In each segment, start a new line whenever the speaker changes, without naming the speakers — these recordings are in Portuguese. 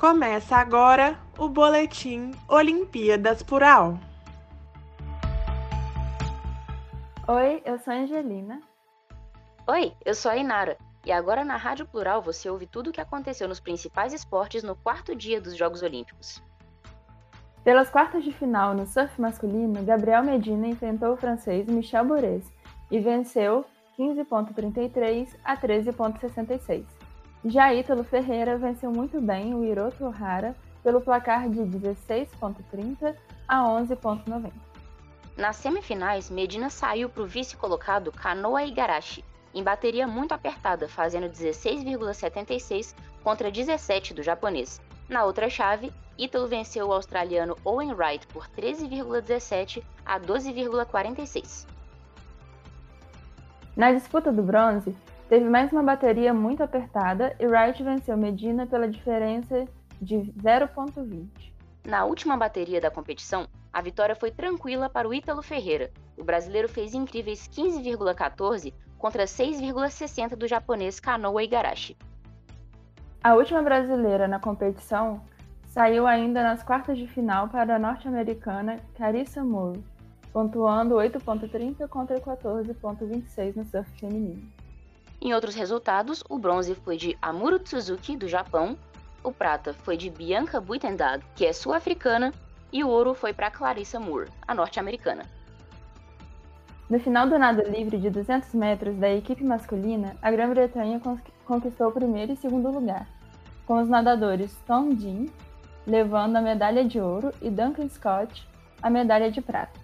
Começa agora o Boletim Olimpíadas Plural.
Oi, eu sou a Angelina.
Oi, eu sou a Inara. E agora na Rádio Plural você ouve tudo o que aconteceu nos principais esportes no quarto dia dos Jogos Olímpicos.
Pelas quartas de final no surf masculino, Gabriel Medina enfrentou o francês Michel Bourez e venceu 15.33 a 13.66. Já Ítalo Ferreira venceu muito bem o Hiroto Ohara pelo placar de 16.30 a 11.90.
Nas semifinais, Medina saiu para o vice-colocado Kanoa Igarashi, em bateria muito apertada, fazendo 16,76 contra 17 do japonês. Na outra chave, Ítalo venceu o australiano Owen Wright por 13,17 a 12,46.
Na disputa do bronze, teve mais uma bateria muito apertada e Wright venceu Medina pela diferença de 0,20.
Na última bateria da competição, a vitória foi tranquila para o Ítalo Ferreira. O brasileiro fez incríveis 15,14 contra 6,60 do japonês Kanoa Igarashi.
A última brasileira na competição saiu ainda nas quartas de final para a norte-americana Carissa Moore, pontuando 8.30 contra 14.26 no surf feminino.
Em outros resultados, o bronze foi de Amuro Tsuzuki, do Japão, o prata foi de Bianca Buitendag, que é sul-africana, e o ouro foi para Clarissa Moore, a norte-americana.
No final do nado livre de 200 metros da equipe masculina, a Grã-Bretanha conquistou o primeiro e segundo lugar, com os nadadores Tom Dean levando a medalha de ouro e Duncan Scott a medalha de prata.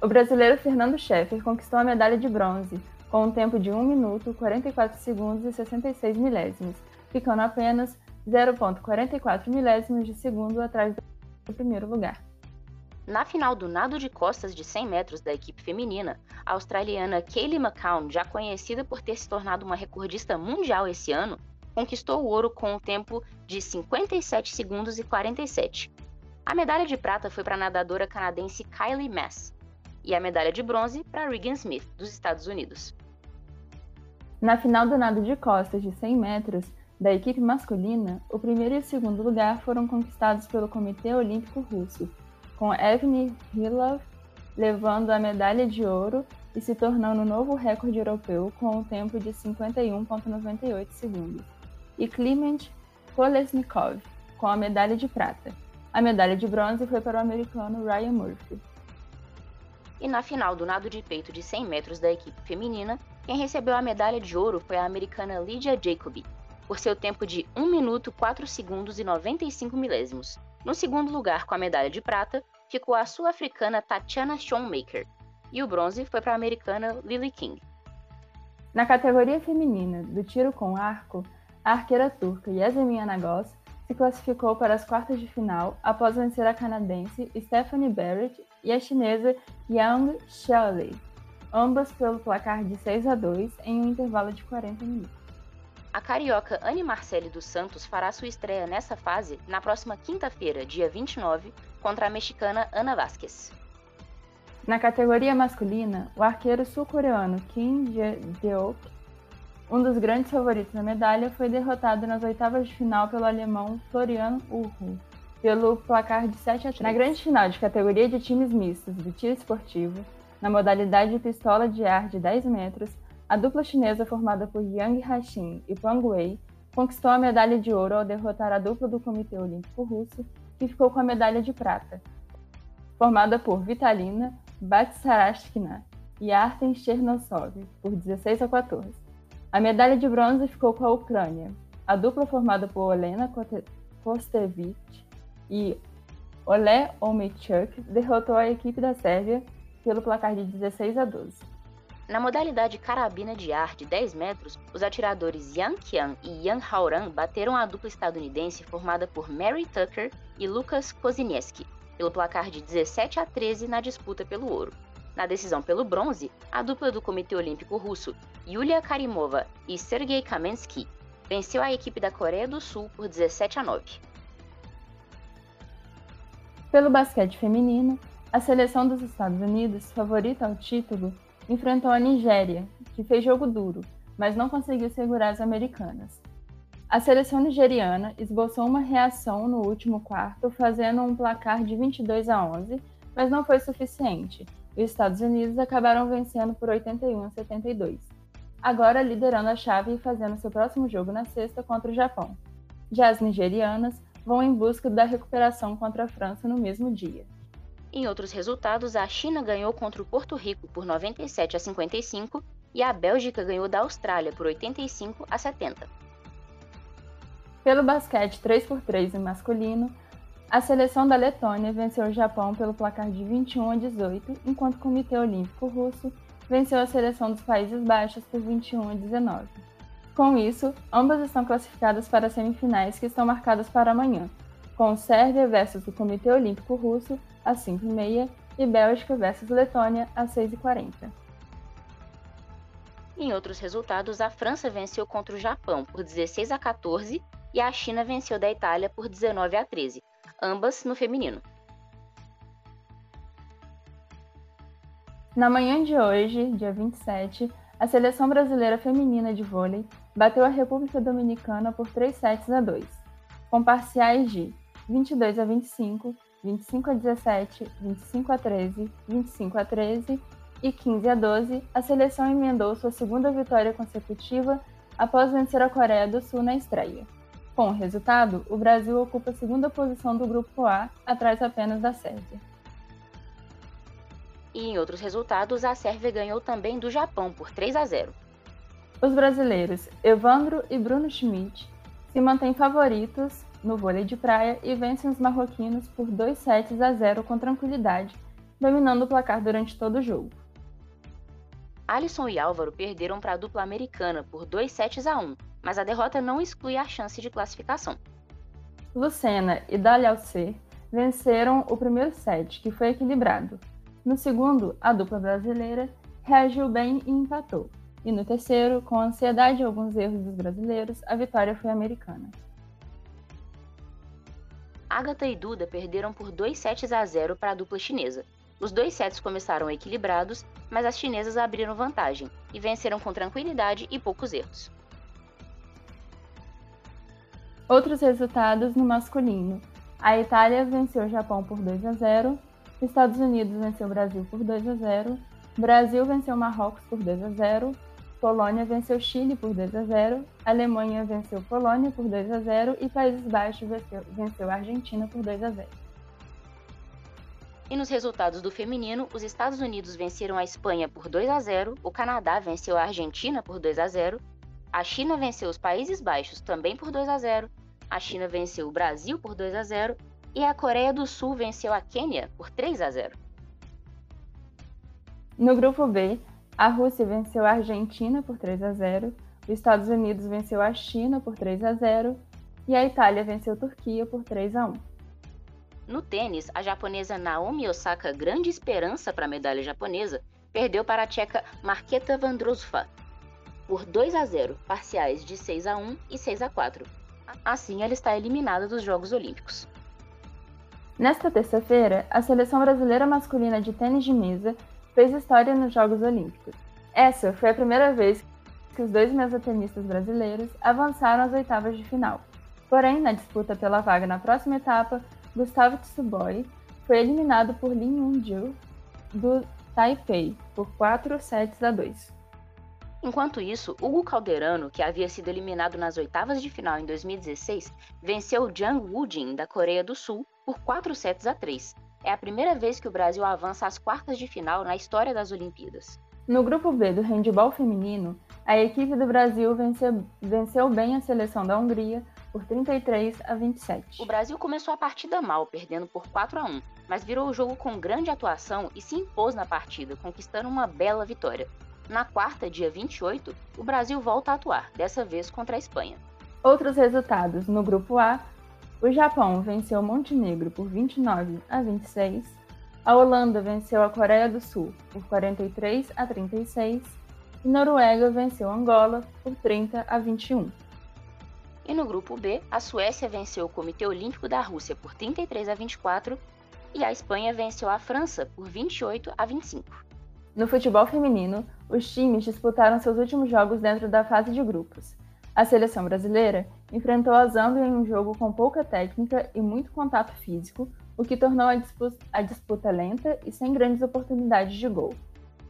O brasileiro Fernando Scheffer conquistou a medalha de bronze, com um tempo de 1 minuto, 44 segundos e 66 milésimos, ficando apenas 0,44 milésimos de segundo atrás do primeiro lugar.
Na final do nado de costas de 100 metros da equipe feminina, a australiana Kaylee McCown, já conhecida por ter se tornado uma recordista mundial esse ano, conquistou o ouro com um tempo de 57 segundos e 47. A medalha de prata foi para a nadadora canadense Kylie Mass e a medalha de bronze para Regan Smith, dos Estados Unidos.
Na final do nado de costas de 100 metros da equipe masculina, o primeiro e o segundo lugar foram conquistados pelo Comitê Olímpico Russo, com Evgeny Hilov levando a medalha de ouro e se tornando o novo recorde europeu com um tempo de 51,98 segundos e Kliment Kolesnikov, com a medalha de prata. A medalha de bronze foi para o americano Ryan Murphy.
E na final do nado de peito de 100 metros da equipe feminina, quem recebeu a medalha de ouro foi a americana Lydia Jacobi, por seu tempo de 1 minuto 4 segundos e 95 milésimos. No segundo lugar, com a medalha de prata, ficou a sul-africana Tatiana Schoenmaker, e o bronze foi para a americana Lily King.
Na categoria feminina do tiro com arco, a arqueira turca Yasemin Anagos se classificou para as quartas de final após vencer a canadense Stephanie Barrett e a chinesa Yang Xiaolei, ambas pelo placar de 6 a 2 em um intervalo de 40 minutos.
A carioca Anne Marcelli dos Santos fará sua estreia nessa fase na próxima quinta-feira, dia 29, contra a mexicana Ana Vasquez.
Na categoria masculina, o arqueiro sul-coreano Kim Jae-deok um dos grandes favoritos na medalha, foi derrotado nas oitavas de final pelo alemão Florian Urru, pelo placar de 7 a 3. Na grande final de categoria de times mistos do tiro esportivo, na modalidade de pistola de ar de 10 metros, a dupla chinesa formada por Yang Haixin e Pang Wei conquistou a medalha de ouro ao derrotar a dupla do Comitê Olímpico Russo, que ficou com a medalha de prata, formada por Vitalina Batsarashkina e Artem Chernosov, por 16 a 14. A medalha de bronze ficou com a Ucrânia. A dupla formada por Olena Kostevich e Ole Omechuk derrotou a equipe da Sérvia pelo placar de 16 a 12.
Na modalidade carabina de ar de 10 metros, os atiradores Yang Qian e Yang Haoran bateram a dupla estadunidense formada por Mary Tucker e Lucas Kozinieski, pelo placar de 17 a 13 na disputa pelo ouro. Na decisão pelo bronze, a dupla do Comitê Olímpico Russo, Yulia Karimova e Sergei Kamensky, venceu a equipe da Coreia do Sul por 17 a 9.
Pelo basquete feminino, a seleção dos Estados Unidos, favorita ao título, enfrentou a Nigéria, que fez jogo duro, mas não conseguiu segurar as americanas. A seleção nigeriana esboçou uma reação no último quarto, fazendo um placar de 22 a 11, mas não foi suficiente. Os Estados Unidos acabaram vencendo por 81 a 72, agora liderando a chave e fazendo seu próximo jogo na sexta contra o Japão. Já as nigerianas vão em busca da recuperação contra a França no mesmo dia.
Em outros resultados, a China ganhou contra o Porto Rico por 97 a 55 e a Bélgica ganhou da Austrália por 85 a 70.
Pelo basquete 3x3 em masculino, a seleção da Letônia venceu o Japão pelo placar de 21 a 18, enquanto o Comitê Olímpico Russo venceu a seleção dos Países Baixos por 21 a 19. Com isso, ambas estão classificadas para as semifinais que estão marcadas para amanhã, com Sérvia versus o Comitê Olímpico Russo às 5h30 e Bélgica versus Letônia às 6h40.
Em outros resultados, a França venceu contra o Japão por 16 a 14 e a China venceu da Itália por 19 a 13, ambas no feminino.
Na manhã de hoje, dia 27, a seleção brasileira feminina de vôlei bateu a República Dominicana por 3 sets a 2, com parciais de 22 a 25, 25 a 17, 25 a 13, 25 a 13 e 15 a 12. A seleção emendou sua segunda vitória consecutiva após vencer a Coreia do Sul na estreia. Com o resultado, o Brasil ocupa a segunda posição do Grupo A, atrás apenas da Sérvia.
E em outros resultados, a Sérvia ganhou também do Japão por 3 a 0.
Os brasileiros Evandro e Bruno Schmidt se mantêm favoritos no vôlei de praia e vencem os marroquinos por 2 sets a 0 com tranquilidade, dominando o placar durante todo o jogo.
Alisson e Álvaro perderam para a dupla americana por 2 sets a 1, mas a derrota não exclui a chance de classificação.
Lucena e Dalhaucer venceram o primeiro set, que foi equilibrado. No segundo, a dupla brasileira reagiu bem e empatou. E no terceiro, com ansiedade e alguns erros dos brasileiros, a vitória foi americana.
Agatha e Duda perderam por 2 sets a 0 para a dupla chinesa. Os dois sets começaram equilibrados, mas as chinesas abriram vantagem e venceram com tranquilidade e poucos erros.
Outros resultados no masculino. A Itália venceu o Japão por 2 a 0, Estados Unidos venceu o Brasil por 2 a 0, Brasil venceu o Marrocos por 2 a 0, Polônia venceu Chile por 2 a 0, Alemanha venceu Polônia por 2 a 0 e Países Baixos venceu, venceu a Argentina por 2 a 0.
E nos resultados do feminino, os Estados Unidos venceram a Espanha por 2 a 0, o Canadá venceu a Argentina por 2 a 0, a China venceu os Países Baixos também por 2 a 0 a China venceu o Brasil por 2 a 0 e a Coreia do Sul venceu a Quênia por 3 a 0.
No grupo B, a Rússia venceu a Argentina por 3 a 0, os Estados Unidos venceu a China por 3 a 0 e a Itália venceu a Turquia por 3 a 1.
No tênis, a japonesa Naomi Osaka, grande esperança para a medalha japonesa, perdeu para a tcheca Marketa Vandrousova por 2 a 0, parciais de 6 a 1 e 6 a 4. Assim, ela está eliminada dos Jogos Olímpicos.
Nesta terça-feira, a seleção brasileira masculina de tênis de mesa fez história nos Jogos Olímpicos. Essa foi a primeira vez que os dois mesotenistas brasileiros avançaram às oitavas de final. Porém, na disputa pela vaga na próxima etapa, Gustavo Tsuboi foi eliminado por Lin Yunju do Taipei por 4 sets a 2.
Enquanto isso, Hugo Calderano, que havia sido eliminado nas oitavas de final em 2016, venceu Jang Woo-jin, da Coreia do Sul, por 4 sets a 3. É a primeira vez que o Brasil avança às quartas de final na história das Olimpíadas.
No grupo B do handebol feminino, a equipe do Brasil venceu, venceu bem a seleção da Hungria por 33 a 27.
O Brasil começou a partida mal, perdendo por 4 a 1, mas virou o jogo com grande atuação e se impôs na partida, conquistando uma bela vitória. Na quarta, dia 28, o Brasil volta a atuar, dessa vez contra a Espanha.
Outros resultados no grupo A: o Japão venceu Montenegro por 29 a 26, a Holanda venceu a Coreia do Sul por 43 a 36 e Noruega venceu Angola por 30 a 21.
E no grupo B, a Suécia venceu o Comitê Olímpico da Rússia por 33 a 24 e a Espanha venceu a França por 28 a 25.
No futebol feminino, os times disputaram seus últimos jogos dentro da fase de grupos. A seleção brasileira enfrentou a Zâmbia em um jogo com pouca técnica e muito contato físico, o que tornou a disputa, a disputa lenta e sem grandes oportunidades de gol.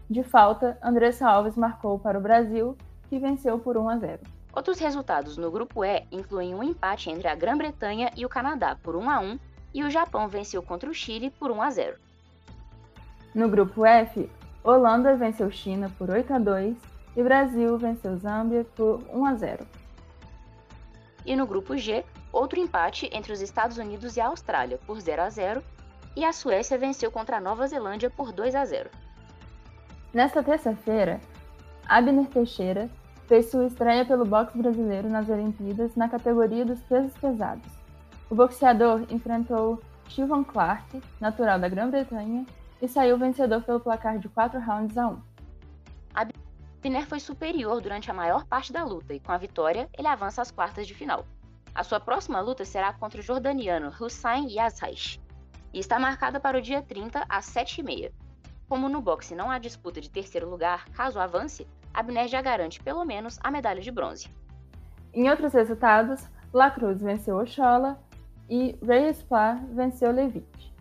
De falta, Andressa Alves marcou para o Brasil, que venceu por 1 a 0.
Outros resultados no grupo E incluem um empate entre a Grã-Bretanha e o Canadá por 1 a 1 e o Japão venceu contra o Chile por 1 a 0.
No grupo F, Holanda venceu China por 8 a 2 e Brasil venceu Zâmbia por 1 a 0.
E no grupo G, outro empate entre os Estados Unidos e a Austrália por 0 a 0 e a Suécia venceu contra a Nova Zelândia por 2 a 0.
Nesta terça-feira, Abner Teixeira fez sua estreia pelo boxe brasileiro nas Olimpíadas na categoria dos pesos pesados. O boxeador enfrentou Steven Clark, natural da Grã-Bretanha, e saiu vencedor pelo placar de 4 rounds a 1.
Abner foi superior durante a maior parte da luta e, com a vitória, ele avança às quartas de final. A sua próxima luta será contra o jordaniano Hussein Yazhaish e está marcada para o dia 30 às 7h30. Como no boxe não há disputa de terceiro lugar, caso avance, Abner já garante pelo menos a medalha de bronze.
Em outros resultados, La Cruz venceu Ochola e Reyes Pla venceu Levitt.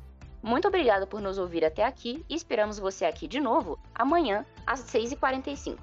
Muito obrigada por nos ouvir até aqui e esperamos você aqui de novo amanhã às 6h45.